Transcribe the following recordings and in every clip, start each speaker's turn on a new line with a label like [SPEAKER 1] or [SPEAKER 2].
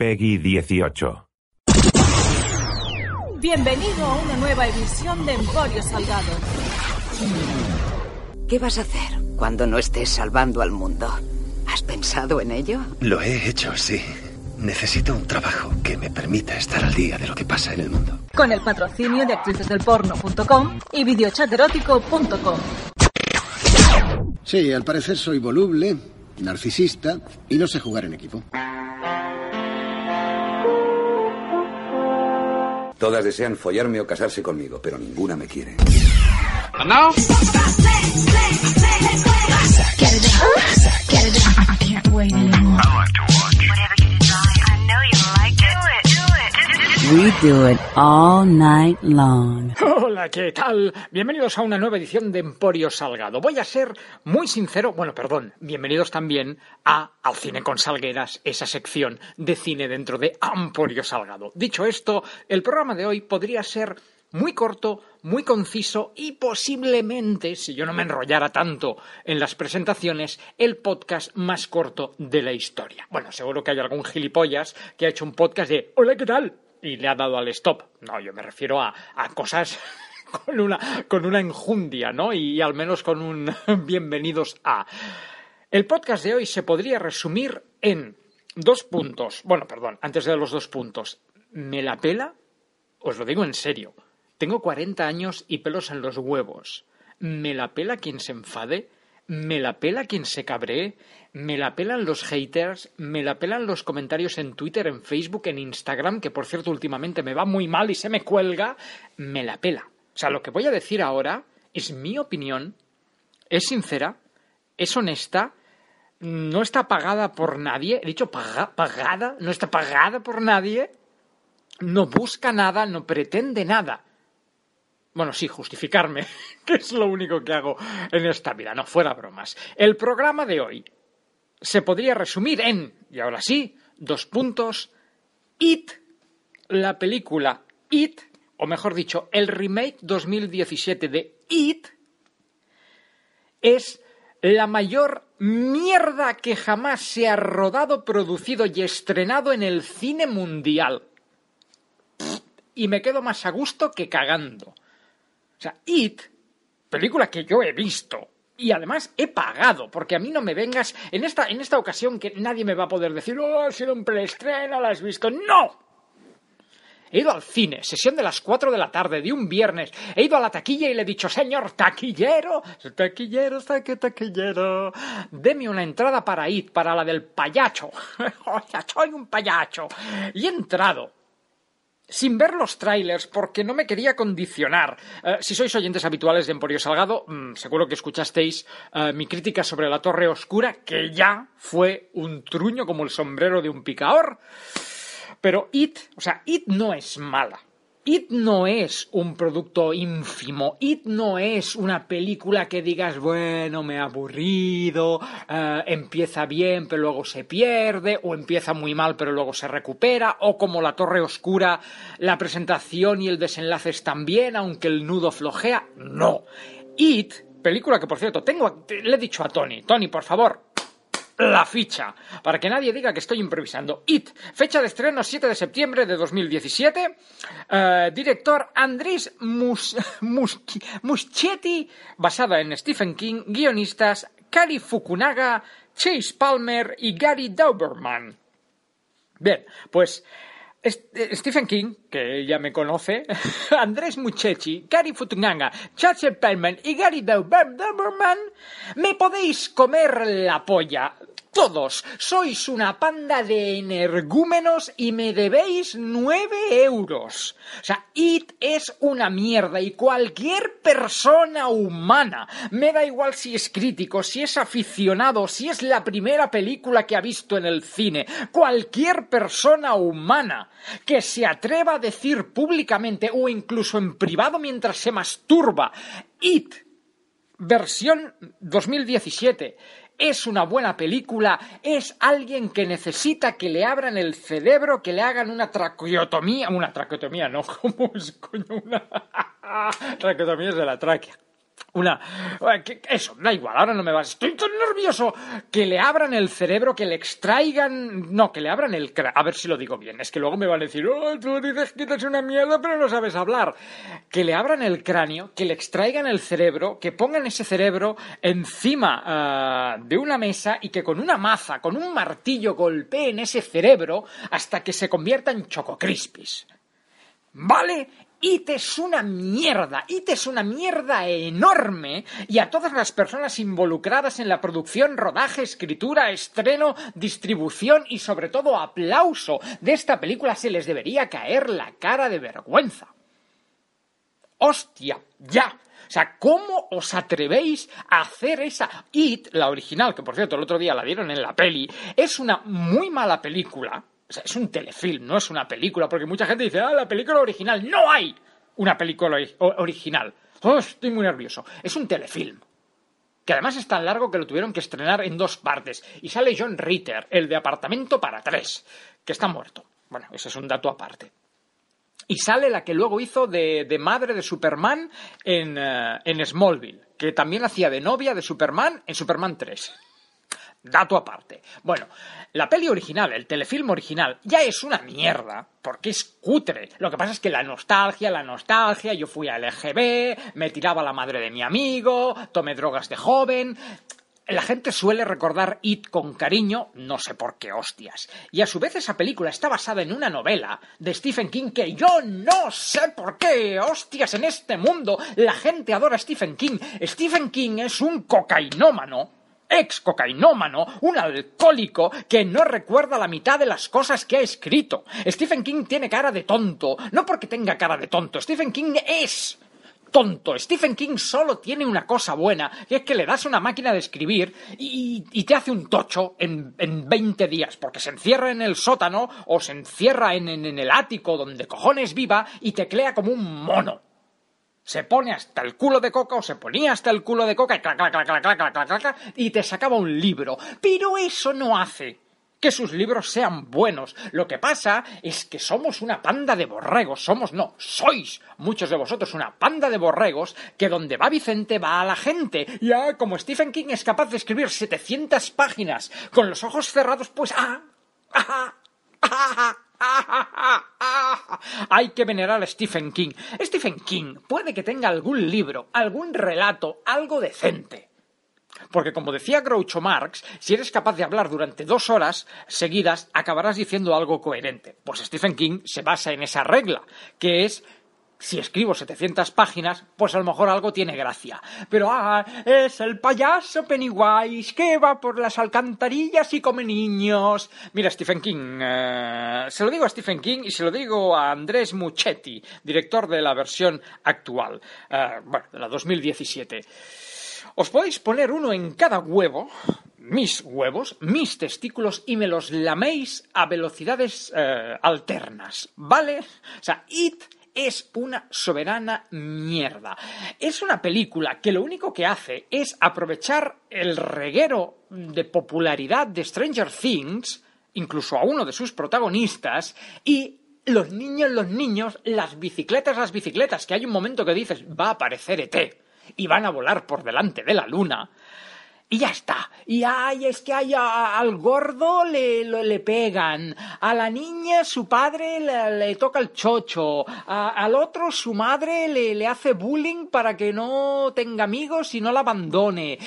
[SPEAKER 1] Peggy 18.
[SPEAKER 2] Bienvenido a una nueva edición de Emporio Salgado.
[SPEAKER 3] ¿Qué vas a hacer cuando no estés salvando al mundo? ¿Has pensado en ello?
[SPEAKER 4] Lo he hecho, sí. Necesito un trabajo que me permita estar al día de lo que pasa en el mundo.
[SPEAKER 2] Con el patrocinio de actricesdelporno.com y videochaterótico.com.
[SPEAKER 5] Sí, al parecer soy voluble, narcisista y no sé jugar en equipo.
[SPEAKER 6] Todas desean follarme o casarse conmigo, pero ninguna me quiere.
[SPEAKER 7] We do it all night long.
[SPEAKER 8] Hola, ¿qué tal? Bienvenidos a una nueva edición de Emporio Salgado. Voy a ser muy sincero, bueno, perdón, bienvenidos también a Al Cine con Salgueras, esa sección de cine dentro de Emporio Salgado. Dicho esto, el programa de hoy podría ser muy corto, muy conciso y posiblemente, si yo no me enrollara tanto en las presentaciones, el podcast más corto de la historia. Bueno, seguro que hay algún gilipollas que ha hecho un podcast de Hola, ¿qué tal? Y le ha dado al stop. No, yo me refiero a, a cosas con una, con una enjundia, ¿no? Y, al menos con un bienvenidos a. El podcast de hoy se podría resumir en dos puntos. Bueno, perdón, antes de los dos puntos. ¿Me la pela? Os lo digo en serio. Tengo 40 años y pelos en los huevos. ¿Me la pela quien se enfade? ¿Me la pela quien se cabree? me la pelan los haters, me la pelan los comentarios en Twitter, en Facebook, en Instagram, que por cierto últimamente me va muy mal y se me cuelga, me la pela. O sea, lo que voy a decir ahora es mi opinión, es sincera, es honesta, no está pagada por nadie, he dicho pagada, no está pagada por nadie, no busca nada, no pretende nada. Bueno, sí, justificarme, que es lo único que hago en esta vida, no fuera bromas. El programa de hoy se podría resumir en, y ahora sí, dos puntos, It, la película It, o mejor dicho, el remake 2017 de It, es la mayor mierda que jamás se ha rodado, producido y estrenado en el cine mundial. Y me quedo más a gusto que cagando. O sea, It, película que yo he visto, y además he pagado, porque a mí no me vengas en esta, en esta ocasión que nadie me va a poder decir, oh, ha sido un preestreno, la has visto. ¡No! He ido al cine, sesión de las 4 de la tarde de un viernes. He ido a la taquilla y le he dicho, señor taquillero, taquillero, saque taquillero, deme una entrada para ir, para la del payacho. Soy un payacho. Y he entrado sin ver los trailers porque no me quería condicionar. Eh, si sois oyentes habituales de Emporio Salgado, mm, seguro que escuchasteis eh, mi crítica sobre la Torre Oscura, que ya fue un truño como el sombrero de un picador. Pero It, o sea, It no es mala. It no es un producto ínfimo, It no es una película que digas, bueno, me ha aburrido, eh, empieza bien pero luego se pierde, o empieza muy mal pero luego se recupera, o como La Torre Oscura, la presentación y el desenlace están bien, aunque el nudo flojea. No. It, película que por cierto tengo, le he dicho a Tony, Tony, por favor, la ficha, para que nadie diga que estoy improvisando. It, fecha de estreno 7 de septiembre de 2017, eh, director Andrés Muschietti, basada en Stephen King, guionistas Kari Fukunaga, Chase Palmer y Gary Dauberman. Bien, pues eh, Stephen King, que ya me conoce, Andrés Muchechi, Gary Fukunaga, Chase Palmer y Gary Dauberman, me podéis comer la polla. Todos sois una panda de energúmenos y me debéis nueve euros. O sea, IT es una mierda y cualquier persona humana, me da igual si es crítico, si es aficionado, si es la primera película que ha visto en el cine, cualquier persona humana que se atreva decir públicamente o incluso en privado mientras se masturba, IT versión 2017 es una buena película, es alguien que necesita que le abran el cerebro, que le hagan una traqueotomía, una traqueotomía, no, ¿cómo es coño? Una traqueotomía es de la tráquea. Una... eh, Eso, da igual, ahora no me vas. Estoy tan nervioso. Que le abran el cerebro, que le extraigan... No, que le abran el... A ver si lo digo bien. Es que luego me van a decir, oh, tú dices que una mierda, pero no sabes hablar. Que le abran el cráneo, que le extraigan el cerebro, que pongan ese cerebro encima ah, de una mesa y que con una maza, con un martillo golpeen ese cerebro hasta que se convierta en Choco Crispies. ¿Vale? IT es una mierda, IT es una mierda enorme y a todas las personas involucradas en la producción, rodaje, escritura, estreno, distribución y sobre todo aplauso de esta película se les debería caer la cara de vergüenza. ¡Hostia! ¡Ya! O sea, ¿cómo os atrevéis a hacer esa It, la original, que por cierto el otro día la dieron en la peli, es una muy mala película? O sea, es un telefilm, no es una película, porque mucha gente dice, ah, la película original. ¡No hay una película original! Oh, estoy muy nervioso. Es un telefilm. Que además es tan largo que lo tuvieron que estrenar en dos partes. Y sale John Ritter, el de Apartamento para tres, que está muerto. Bueno, ese es un dato aparte. Y sale la que luego hizo de, de madre de Superman en, eh, en Smallville, que también hacía de novia de Superman en Superman 3. Dato aparte. Bueno, la peli original, el telefilm original, ya es una mierda, porque es cutre. Lo que pasa es que la nostalgia, la nostalgia, yo fui a LGB, me tiraba la madre de mi amigo, tomé drogas de joven. La gente suele recordar It con cariño, no sé por qué hostias. Y a su vez esa película está basada en una novela de Stephen King que yo no sé por qué hostias en este mundo la gente adora a Stephen King. Stephen King es un cocainómano ex cocainómano, un alcohólico que no recuerda la mitad de las cosas que ha escrito. Stephen King tiene cara de tonto, no porque tenga cara de tonto, Stephen King es tonto. Stephen King solo tiene una cosa buena, que es que le das una máquina de escribir y, y te hace un tocho en, en 20 días, porque se encierra en el sótano o se encierra en, en- en el ático donde cojones viva y teclea como un mono se pone hasta el culo de coca o se ponía hasta el culo de coca y clac, clac, clac, clac, clac, clac, clac, y te sacaba un libro. Pero eso no hace que sus libros sean buenos. Lo que pasa es que somos una panda de borregos, somos no, sois muchos de vosotros una panda de borregos que donde va Vicente va a la gente. Y ah, como Stephen King es capaz de escribir 700 páginas con los ojos cerrados, pues ah, ah, ah, ah. ah. hay que venerar a Stephen King. Stephen King puede que tenga algún libro, algún relato, algo decente. Porque como decía Groucho Marx, si eres capaz de hablar durante dos horas seguidas, acabarás diciendo algo coherente. Pues Stephen King se basa en esa regla, que es si escribo 700 páginas, pues a lo mejor algo tiene gracia. Pero ah, es el payaso Pennywise que va por las alcantarillas y come niños. Mira, Stephen King, eh, se lo digo a Stephen King y se lo digo a Andrés Muchetti, director de la versión actual, eh, bueno, de la 2017. Os podéis poner uno en cada huevo, mis huevos, mis testículos, y me los laméis a velocidades eh, alternas, ¿vale? O sea, It es una soberana mierda. Es una película que lo único que hace es aprovechar el reguero de popularidad de Stranger Things, incluso a uno de sus protagonistas, y los niños, los niños, las bicicletas, las bicicletas, que hay un momento que dices, va a aparecer ET y van a volar por delante de la luna. Y ya está. Y ay, es que ay, a- al gordo le, le pegan. A la niña su padre le, toca el chocho. Al otro su madre le, le hace bullying para que no tenga amigos y no la abandone.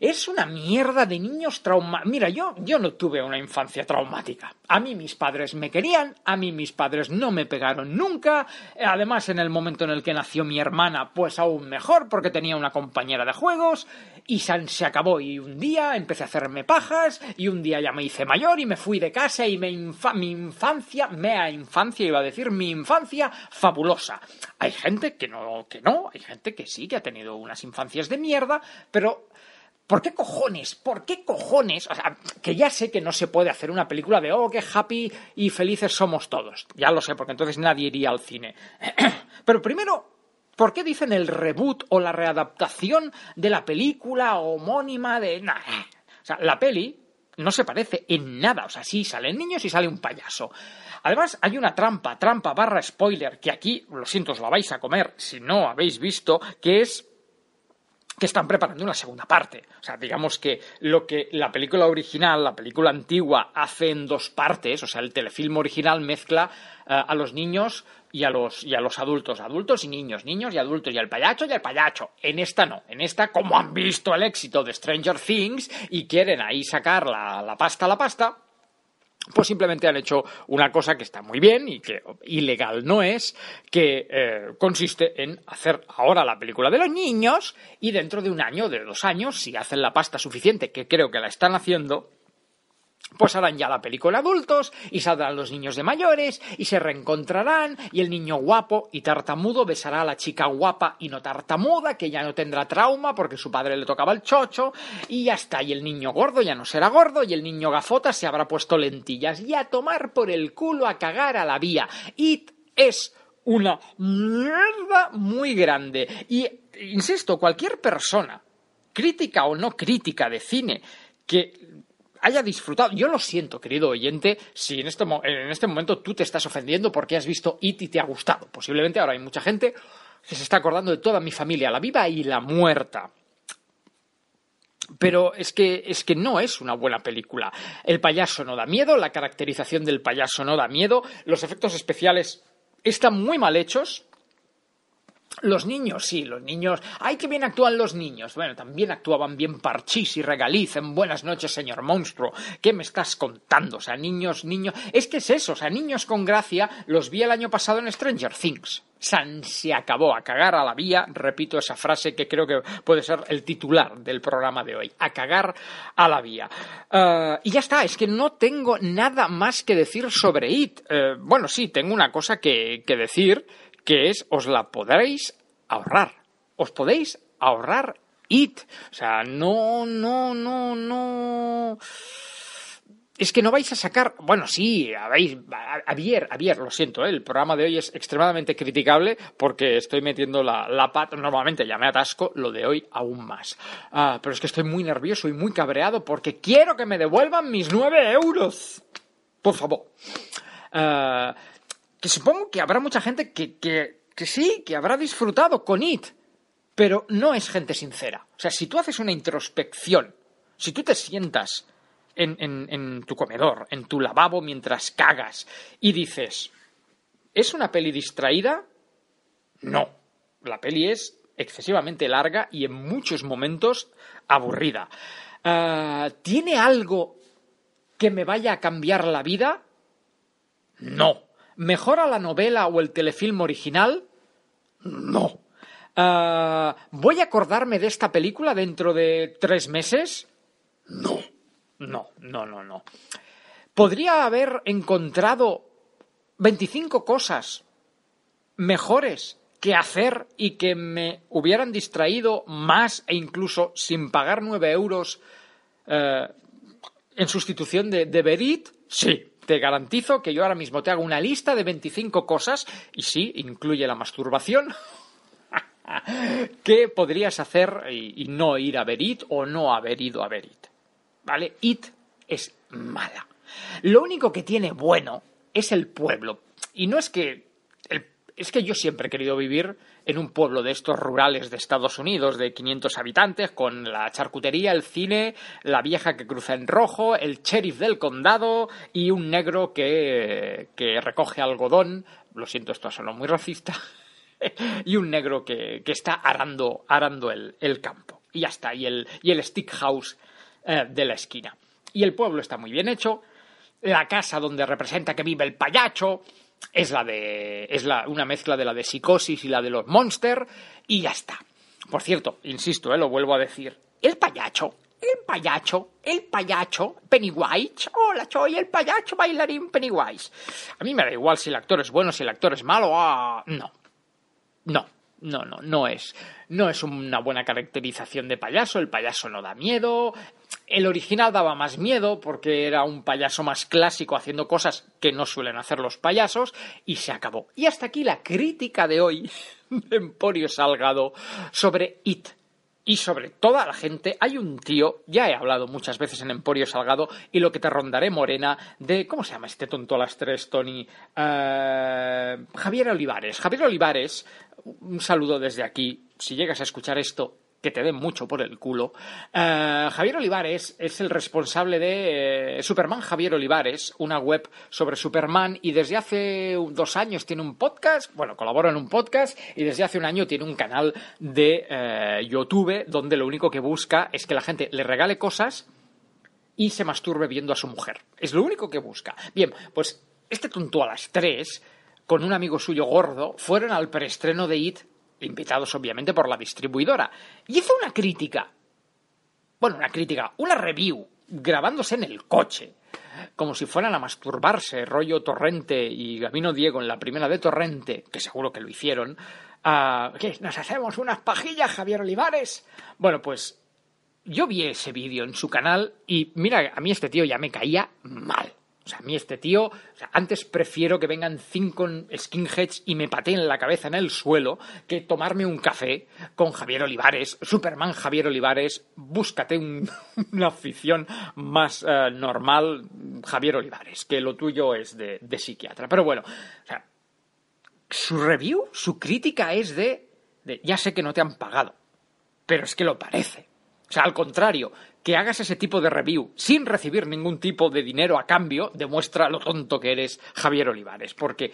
[SPEAKER 8] Es una mierda de niños trauma. Mira, yo, yo no tuve una infancia traumática. A mí mis padres me querían, a mí mis padres no me pegaron nunca. Además, en el momento en el que nació mi hermana, pues aún mejor, porque tenía una compañera de juegos y se, acabó. Y un día empecé a hacerme pajas y un día ya me hice mayor y me fui de casa y me infa- mi infancia, mea infancia, iba a decir mi infancia, fabulosa. Hay gente que no, que no, hay gente que sí, que ha tenido unas infancias de mierda, pero ¿Por qué cojones? ¿Por qué cojones? O sea, que ya sé que no se puede hacer una película de oh, qué happy y felices somos todos. Ya lo sé, porque entonces nadie iría al cine. Pero primero, ¿por qué dicen el reboot o la readaptación de la película homónima de... Nah, o sea, la peli no se parece en nada. O sea, sí salen niños y sale un payaso. Además, hay una trampa, trampa barra spoiler, que aquí, lo siento, os la vais a comer si no habéis visto, que es que están preparando una segunda parte. O sea, digamos que lo que la película original, la película antigua, hace en dos partes, o sea, el telefilm original mezcla eh, a los niños y a los, y a los adultos, adultos y niños, niños y adultos, y al payacho y al payacho. En esta no, en esta, como han visto el éxito de Stranger Things y quieren ahí sacar la, la pasta la pasta, pues simplemente han hecho una cosa que está muy bien y que ilegal no es, que eh, consiste en hacer ahora la película de los niños y dentro de un año, de dos años, si hacen la pasta suficiente, que creo que la están haciendo, pues harán ya la película adultos y saldrán los niños de mayores y se reencontrarán y el niño guapo y tartamudo besará a la chica guapa y no tartamuda que ya no tendrá trauma porque su padre le tocaba el chocho y ya está y el niño gordo ya no será gordo y el niño gafota se habrá puesto lentillas y a tomar por el culo a cagar a la vía. It es una mierda muy grande y insisto, cualquier persona crítica o no crítica de cine que haya disfrutado. Yo lo siento, querido oyente, si en este, en este momento tú te estás ofendiendo porque has visto It y te ha gustado. Posiblemente ahora hay mucha gente que se está acordando de toda mi familia, la viva y la muerta. Pero es que, es que no es una buena película. El payaso no da miedo, la caracterización del payaso no da miedo, los efectos especiales están muy mal hechos, los niños, sí, los niños. ¡Ay, qué bien actúan los niños! Bueno, también actuaban bien Parchís y Regaliz en Buenas noches, señor monstruo. ¿Qué me estás contando? O sea, niños, niños. Es que es eso, o sea, niños con gracia los vi el año pasado en Stranger Things. San se acabó a cagar a la vía, repito esa frase que creo que puede ser el titular del programa de hoy, a cagar a la vía. Eh, y ya está, es que no tengo nada más que decir sobre IT. Eh, bueno, sí, tengo una cosa que, que decir, que es os la podréis ahorrar. Os podéis ahorrar IT. O sea, no, no, no, no. Es que no vais a sacar. Bueno, sí, habéis. Avier, Avier, lo siento, ¿eh? el programa de hoy es extremadamente criticable porque estoy metiendo la, la pata. Normalmente ya me atasco, lo de hoy aún más. Ah, pero es que estoy muy nervioso y muy cabreado porque quiero que me devuelvan mis nueve euros. Por favor. Ah, que supongo que habrá mucha gente que, que, que sí, que habrá disfrutado con IT, pero no es gente sincera. O sea, si tú haces una introspección, si tú te sientas en, en, en tu comedor, en tu lavabo mientras cagas y dices, ¿es una peli distraída? No. La peli es excesivamente larga y en muchos momentos aburrida. Uh, ¿Tiene algo que me vaya a cambiar la vida? No. ¿Mejora la novela o el telefilm original? No. Uh, ¿Voy a acordarme de esta película dentro de tres meses? No. No, no, no, no. ¿Podría haber encontrado 25 cosas mejores que hacer y que me hubieran distraído más e incluso sin pagar 9 euros uh, en sustitución de, de Berit? Sí, te garantizo que yo ahora mismo te hago una lista de 25 cosas, y sí, incluye la masturbación, que podrías hacer y, no ir a ver IT o no haber ido a ver IT. ¿Vale? IT es mala. Lo único que tiene bueno es el pueblo. Y no es que. El, es que yo siempre he querido vivir en un pueblo de estos rurales de Estados Unidos de 500 habitantes, con la charcutería, el cine, la vieja que cruza en rojo, el sheriff del condado y un negro que, que recoge algodón. Lo siento, esto sonado muy racista. y un negro que, que está arando, arando el, el, campo. Y ya está, y el, y el stick house eh, de la esquina. Y el pueblo está muy bien hecho. La casa donde representa que vive el payacho es la de. es la, una mezcla de la de psicosis y la de los monsters. Y ya está. Por cierto, insisto, eh, lo vuelvo a decir. El payacho el payacho, el payacho, Pennywise. Hola, soy el payacho bailarín Pennywise. A mí me da igual si el actor es bueno, si el actor es malo. Ah, no. No, no, no, no es. No es una buena caracterización de payaso. El payaso no da miedo. El original daba más miedo porque era un payaso más clásico haciendo cosas que no suelen hacer los payasos y se acabó. Y hasta aquí la crítica de hoy de Emporio Salgado sobre It. Y sobre toda la gente hay un tío, ya he hablado muchas veces en Emporio Salgado, y lo que te rondaré morena, de, ¿cómo se llama este tonto a las tres, Tony? Uh, Javier Olivares. Javier Olivares, un saludo desde aquí, si llegas a escuchar esto, que te den mucho por el culo. Eh, Javier Olivares es el responsable de eh, Superman Javier Olivares, una web sobre Superman, y desde hace dos años tiene un podcast, bueno, colabora en un podcast, y desde hace un año tiene un canal de eh, YouTube donde lo único que busca es que la gente le regale cosas y se masturbe viendo a su mujer. Es lo único que busca. Bien, pues este tonto a las tres, con un amigo suyo gordo, fueron al preestreno de It invitados obviamente por la distribuidora, y hizo una crítica, bueno, una crítica, una review, grabándose en el coche, como si fueran a masturbarse, rollo Torrente y Gabino Diego en la primera de Torrente, que seguro que lo hicieron, ¿qué? ¿Nos hacemos unas pajillas, Javier Olivares? Bueno, pues yo vi ese vídeo en su canal y mira, a mí este tío ya me caía mal. Sea, a mí este tío, antes prefiero que vengan cinco skinheads y me pateen la cabeza en el suelo que tomarme un café con Javier Olivares, Superman Javier Olivares, búscate una afición más eh, normal, Javier Olivares, que lo tuyo es de, psiquiatra. Pero bueno, su review, su crítica es de, de, ya sé que no te han pagado, pero es que lo parece. O sea, al contrario, que hagas ese tipo de review sin recibir ningún tipo de dinero a cambio demuestra lo tonto que eres Javier Olivares, porque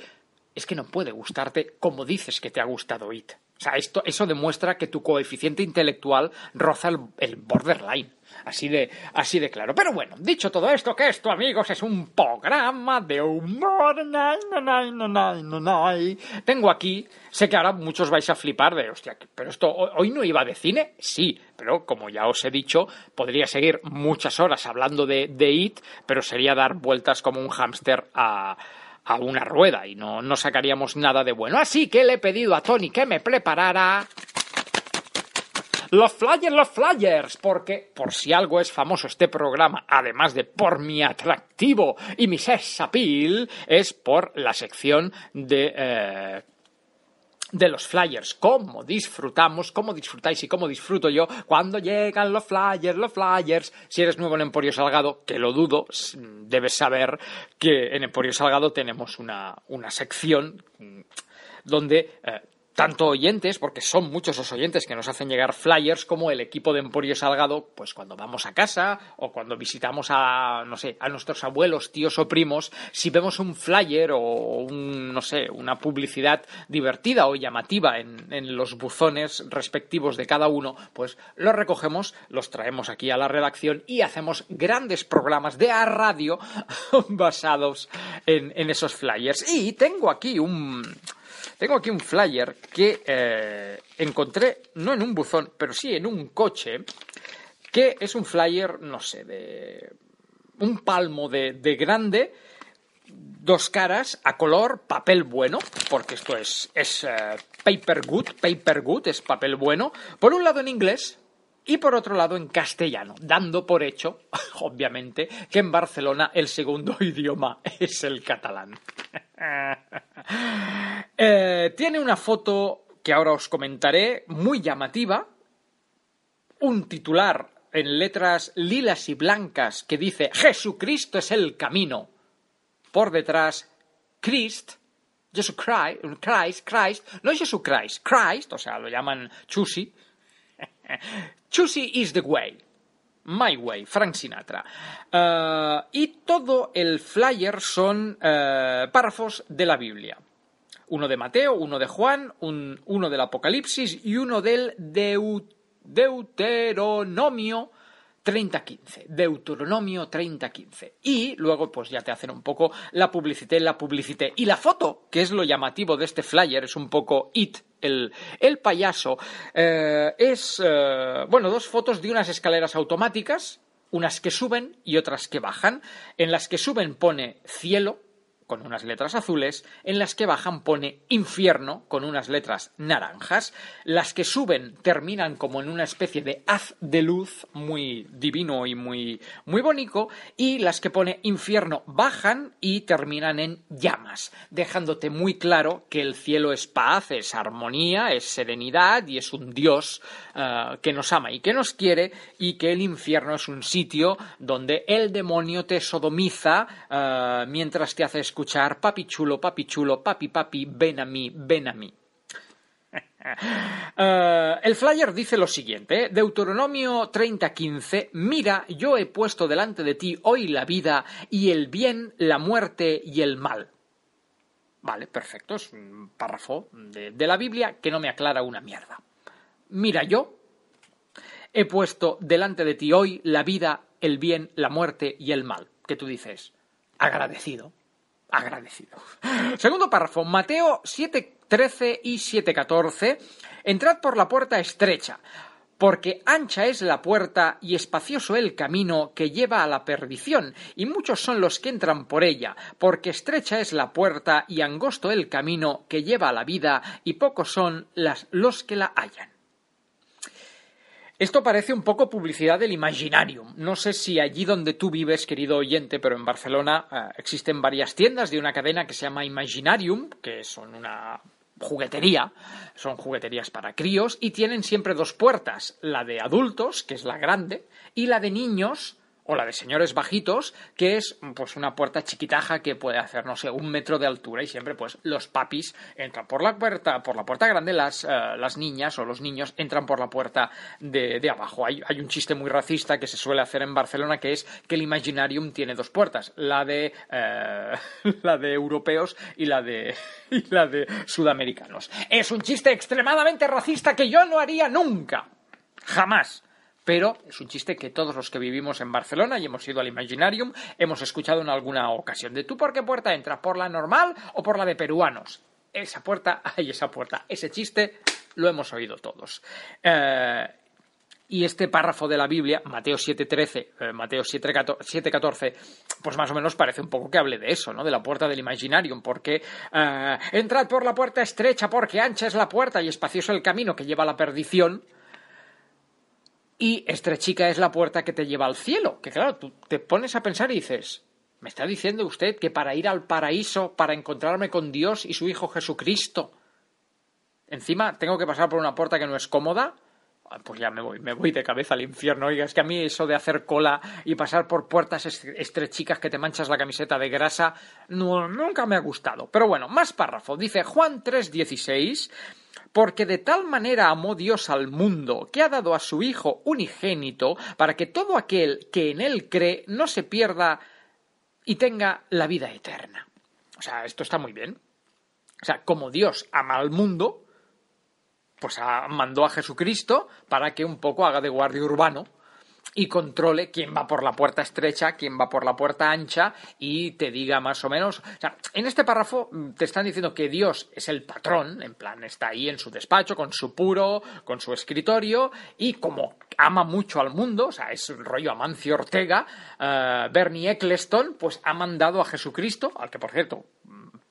[SPEAKER 8] es que no puede gustarte como dices que te ha gustado IT. O sea, esto, eso demuestra que tu coeficiente intelectual roza el, borderline. Así de, así de claro. Pero bueno, dicho todo esto, que esto, amigos, es un programa de humor. Tengo aquí, sé que ahora muchos vais a flipar de, hostia, pero esto hoy no iba de cine. Sí, pero como ya os he dicho, podría seguir muchas horas hablando de, de It, pero sería dar vueltas como un hámster a a una rueda y no, no sacaríamos nada de bueno. Así que le he pedido a Tony que me preparara los flyers, los flyers, porque por si algo es famoso este programa, además de por mi atractivo y mi sex appeal, es por la sección de eh, de los flyers, cómo disfrutamos, cómo disfrutáis y cómo disfruto yo cuando llegan los flyers, los flyers. Si eres nuevo en Emporio Salgado, que lo dudo, debes saber que en Emporio Salgado tenemos una, una sección mm, donde eh, tanto oyentes, porque son muchos los oyentes que nos hacen llegar flyers, como el equipo de Emporio Salgado, pues cuando vamos a casa o cuando visitamos a, no sé, a nuestros abuelos, tíos o primos, si vemos un flyer o un, no sé, una publicidad divertida o llamativa en, en los buzones respectivos de cada uno, pues los recogemos, los traemos aquí a la redacción y hacemos grandes programas de a radio basados en, en esos flyers. Y tengo aquí un, tengo aquí un flyer que eh, encontré, no en un buzón, pero sí en un coche, que es un flyer, no sé, de un palmo de, grande, dos caras a color, papel bueno, porque esto es, es eh, paper good, paper good, es papel bueno, por un lado en inglés y por otro lado en castellano, dando por hecho, obviamente, que en Barcelona el segundo idioma es el catalán. Eh, tiene una foto que ahora os comentaré, muy llamativa, un titular en letras lilas y blancas que dice Jesucristo es el camino. Por detrás, Christ, Jesucrist, Christ, Christ, no Jesucrist, Christ, o sea, lo llaman Chusi. Chusi is the way. My Way, Frank Sinatra. Eh, y todo el flyer son eh, párrafos de la Biblia. Uno de Mateo, uno de Juan, uno del Apocalipsis y uno del Deuteronomio 3015, Deuteronomio 3015. Y luego pues ya te hacen un poco la publicité, la publicité. Y la foto, que es lo llamativo de este flyer, es un poco it, el, payaso, eh, es, eh, bueno, dos fotos de unas escaleras automáticas, unas que suben y otras que bajan. En las que suben pone cielo, con unas letras azules, en las que bajan pone infierno con unas letras naranjas, las que suben terminan como en una especie de haz de luz muy divino y muy muy bonito y las que pone infierno bajan y terminan en llamas, dejándote muy claro que el cielo es paz, es armonía, es serenidad y es un Dios eh, que nos ama y que nos quiere y que el infierno es un sitio donde el demonio te sodomiza eh, mientras te haces escuchar papi chulo, papi chulo, papi papi, ven a mí, ven a mí. Eh, el flyer dice lo siguiente. Deuteronomio 30:15, mira, yo he puesto delante de ti hoy la vida y el bien, la muerte y el mal. Vale, perfecto, es un párrafo de, de la Biblia que no me aclara una mierda. Mira, yo he puesto delante de ti hoy la vida, el bien, la muerte y el mal. ¿Qué tú dices? Agradecido. Agradecido. Segundo párrafo, Mateo 7.13 y 7.14. Entrad por la puerta estrecha, porque ancha es la puerta y espacioso el camino que lleva a la perdición, y muchos son los que entran por ella, porque estrecha es la puerta y angosto el camino que lleva a la vida, y pocos son los que la hallan. Esto parece un poco publicidad del Imaginarium. No sé si allí donde tú vives, querido oyente, pero en Barcelona eh, existen varias tiendas de una cadena que se llama Imaginarium, que son una juguetería, son jugueterías para críos y tienen siempre dos puertas, la de adultos, que es la grande, y la de niños, o la de señores bajitos, que es pues una puerta chiquitaja que puede hacer, no sé, un metro de altura y siempre pues los papis entran por la puerta, por la puerta grande, las, eh, las niñas o los niños entran por la puerta de, de abajo. Hay, un chiste muy racista que se suele hacer en Barcelona que es que el Imaginarium tiene dos puertas, la de, eh, la de europeos y la de, y la de sudamericanos. Es un chiste extremadamente racista que yo no haría nunca. Jamás pero es un chiste que todos los que vivimos en Barcelona y hemos ido al Imaginarium hemos escuchado en alguna ocasión. ¿De tú por qué puerta entras? ¿Por la normal o por la de peruanos? Esa puerta, ay, esa puerta, ese chiste lo hemos oído todos. Eh, y este párrafo de la Biblia, Mateo 7.13, eh, Mateo 7.14, pues más o menos parece un poco que hable de eso, ¿no? De la puerta del Imaginarium, porque eh, entrad por la puerta estrecha, porque ancha es la puerta y espacioso el camino que lleva a la perdición y estrechica es la puerta que te lleva al cielo. Que claro, tú te pones a pensar y dices, ¿me está diciendo usted que para ir al paraíso, para encontrarme con Dios y su Hijo Jesucristo, encima tengo que pasar por una puerta que no es cómoda? Pues ya me voy, me voy de cabeza al infierno. Oiga, es que a mí eso de hacer cola y pasar por puertas estrechicas que te manchas la camiseta de grasa, no, nunca me ha gustado. Pero bueno, más párrafo. Dice Juan 3:16 porque de tal manera amó Dios al mundo, que ha dado a su Hijo unigénito, para que todo aquel que en él cree no se pierda y tenga la vida eterna. O sea, esto está muy bien. O sea, como Dios ama al mundo, pues mandó a Jesucristo para que un poco haga de guardia urbano y controle quién va por la puerta estrecha, quién va por la puerta ancha y te diga más o menos. O sea, en este párrafo mm, te están diciendo que Dios es el patrón, en plan, está ahí en su despacho, con su puro, con su escritorio y como ama mucho al mundo, o sea, es el rollo Amancio Ortega, uh, Bernie Eccleston, pues ha mandado a Jesucristo, al que por cierto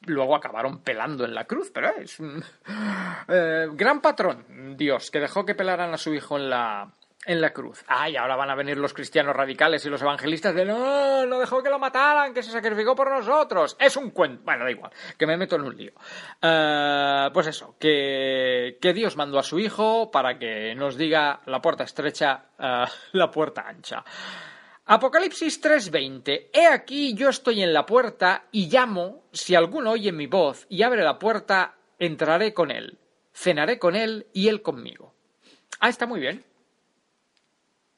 [SPEAKER 8] luego acabaron pelando en la cruz, pero es un eh, gran patrón, Dios, que dejó que pelaran a su hijo en la, en la cruz. Ay, ahora van a venir los cristianos radicales y los evangelistas de no, no dejó que lo mataran, que se sacrificó por nosotros. Es un cuento. Bueno, da igual, que me meto en un lío. Uh, pues eso, que, que, Dios mandó a su hijo para que nos diga la puerta estrecha, la puerta ancha. Apocalipsis 3:20. He aquí yo estoy en la puerta y llamo, si alguno oye mi voz y abre la puerta, entraré con él, cenaré con él y él conmigo. Ah, está muy bien.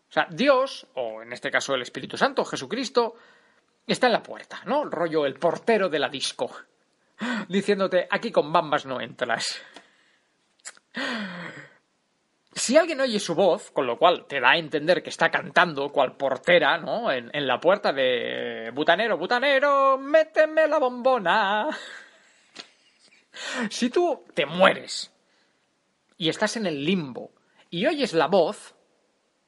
[SPEAKER 8] O sea, Dios, o en este caso el Espíritu Santo, Jesucristo, está en la puerta, ¿no? Rollo el portero de la disco, diciéndote, aquí con bambas no entras. Si alguien oye su voz, con lo cual te da a entender que está cantando cual portera, ¿no? En, la puerta de butanero, butanero, méteme la bombona. Si tú te mueres y estás en el limbo y oyes la voz,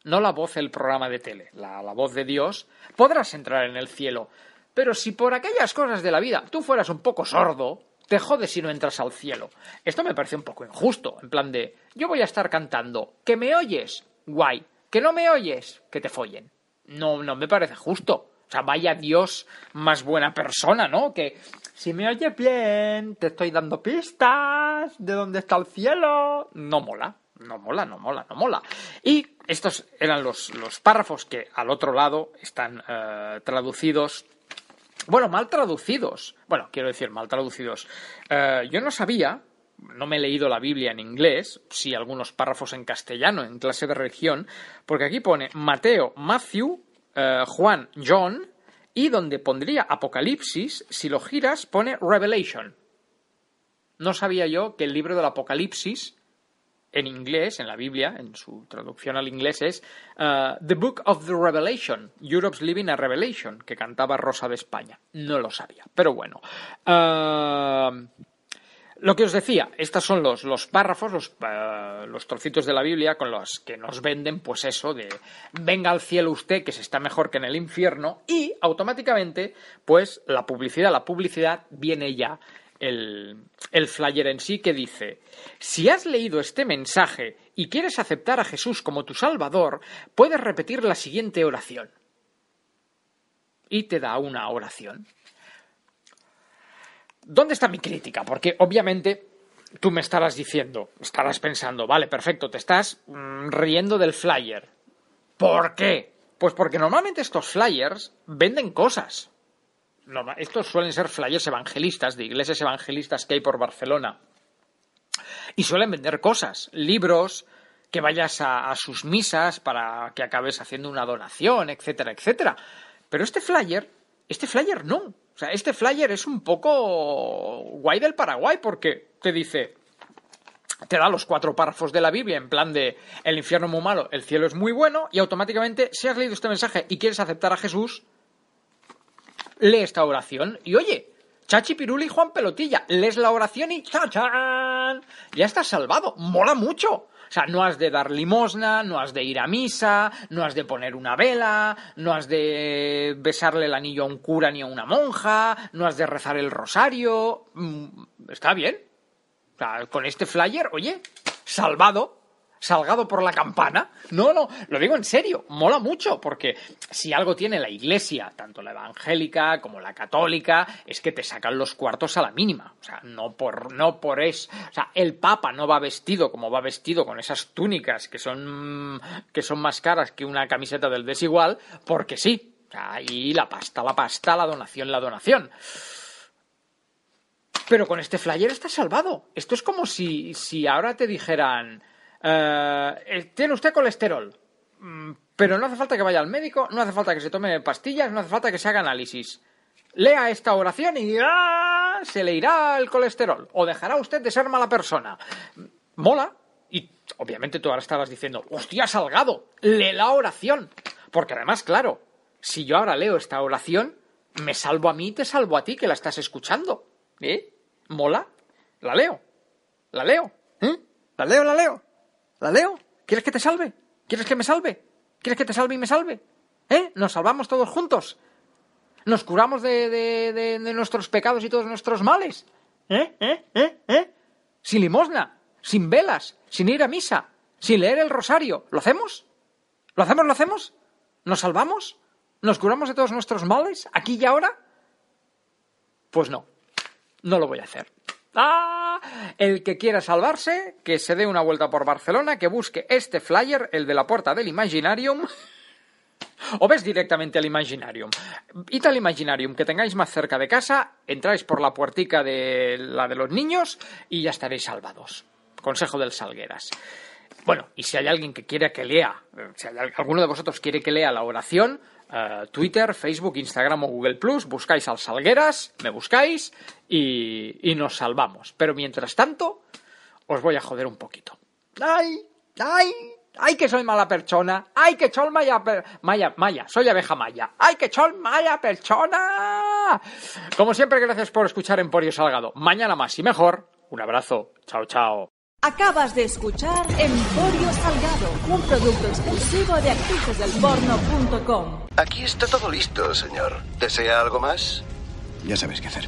[SPEAKER 8] no la voz del programa de tele, la, la, voz de Dios, podrás entrar en el cielo. Pero si por aquellas cosas de la vida tú fueras un poco sordo, te jodes si no entras al cielo. Esto me parece un poco injusto, en plan de, yo voy a estar cantando, que me oyes, guay, que no me oyes, que te follen. No, no me parece justo. O sea, vaya Dios más buena persona, ¿no? Que si me oyes bien, te estoy dando pistas de dónde está el cielo. No mola no mola, no mola, no mola. Y estos eran los, los párrafos que al otro lado están uh, traducidos. Bueno, mal traducidos. Bueno, quiero decir, mal traducidos. Uh, yo no sabía, no me he leído la Biblia en inglés, sí algunos párrafos en castellano en clase de religión, porque aquí pone Mateo, Matthew, eh, Juan, John, y donde pondría Apocalipsis, si lo giras, pone Revelation. No sabía yo que el libro del Apocalipsis, en inglés, en la Biblia, en su traducción al inglés, es eh, The Book of the Revelation, Europe's Living a Revelation, que cantaba Rosa de España. No lo sabía, pero bueno. Eh, lo que os decía, estos son los, los párrafos, los, eh, los, trocitos de la Biblia con los que nos venden, pues eso, de venga al cielo usted, que se está mejor que en el infierno, y automáticamente, pues la publicidad, la publicidad viene ya el, flyer en sí que dice, si has leído este mensaje y quieres aceptar a Jesús como tu Salvador, puedes repetir la siguiente oración. Y te da una oración. ¿Dónde está mi crítica? Porque obviamente tú me estarás diciendo, estarás pensando, vale, perfecto, te estás mm, riendo del flyer. ¿Por qué? Pues porque normalmente estos flyers venden cosas. Estos suelen ser flyers evangelistas, de iglesias evangelistas que hay por Barcelona. Y suelen vender cosas, libros, que vayas a, sus misas para que acabes haciendo una donación, etcétera, etcétera. Pero este flyer, este flyer no. O sea, este flyer es un poco guay del Paraguay porque te dice, te da los cuatro párrafos de la Biblia en plan de el infierno muy malo, el cielo es muy bueno y automáticamente si has leído este mensaje y quieres aceptar a Jesús, lee esta oración y oye, Chachi Piruli y Juan Pelotilla, lees la oración y ¡chachán! Ya estás salvado, mola mucho. O sea, no has de dar limosna, no has de ir a misa, no has de poner una vela, no has de besarle el anillo a un cura ni a una monja, no has de rezar el rosario. Mm, está bien. Con este flyer, oye, salvado salgado por la campana. No, no, lo digo en serio, mola mucho, porque si algo tiene la iglesia, tanto la evangélica como la católica, es que te sacan los cuartos a la mínima. O sea, no por, no por eso. O sea, el Papa no va vestido como va vestido con esas túnicas que son, que son más caras que una camiseta del desigual, porque sí. O sea, y la pasta, la pasta, la donación, la donación. Pero con este flyer está salvado. Esto es como si, si ahora te dijeran, eh, tiene usted colesterol, mm, pero no hace falta que vaya al médico, no hace falta que se tome pastillas, no hace falta que se haga análisis. Lea esta oración y ¡ah! se le irá el colesterol o dejará usted de ser mala persona. Mola. Y obviamente tú ahora estabas diciendo, hostia, salgado, lee la oración. Porque además, claro, si yo ahora leo esta oración, me salvo a mí y te salvo a ti que la estás escuchando. ¿Eh? ¿Mola? La leo. La leo. ¿Eh? La leo, la leo. ¿La leo? ¿Quieres que te salve? ¿Quieres que me salve? ¿Quieres que te salve y me salve? ¿Eh? ¿Nos salvamos todos juntos? ¿Nos curamos de, de, de, nuestros pecados y todos nuestros males? ¿Eh? ¿Eh? ¿Eh? ¿Eh? Sin limosna, sin velas, sin ir a misa, sin leer el rosario. ¿Lo hacemos? ¿Lo hacemos? ¿Lo hacemos? ¿Nos salvamos? ¿Nos curamos de todos nuestros males? ¿Aquí y ahora? Pues no, no lo voy a hacer. ¡Ah! El que quiera salvarse, que se dé una vuelta por Barcelona, que busque este flyer, el de la puerta del Imaginarium. O ves directamente al Imaginarium. Id al Imaginarium que tengáis más cerca de casa, entráis por la puertica de la de los niños y ya estaréis salvados. Consejo del Salgueras. Bueno, y si hay alguien que quiere que lea, si alguno de vosotros quiere que lea la oración, eh, Twitter, Facebook, Instagram o Google Plus, buscáis al Salgueras, me buscáis y, nos salvamos. Pero mientras tanto, os voy a joder un poquito. ¡Ay! ¡Ay! ¡Ay, que soy mala persona! ¡Ay, que chol maya, maya, maya! Soy abeja maya. ¡Ay, que chol maya persona! Como siempre, gracias por escuchar Emporio Salgado. Mañana más y mejor. Un abrazo. Chao, chao.
[SPEAKER 2] Acabas de escuchar Emporio Salgado, un producto exclusivo de actricesdelporno.com.
[SPEAKER 1] Aquí está todo listo, señor. ¿Desea algo más?
[SPEAKER 5] Ya sabes qué hacer.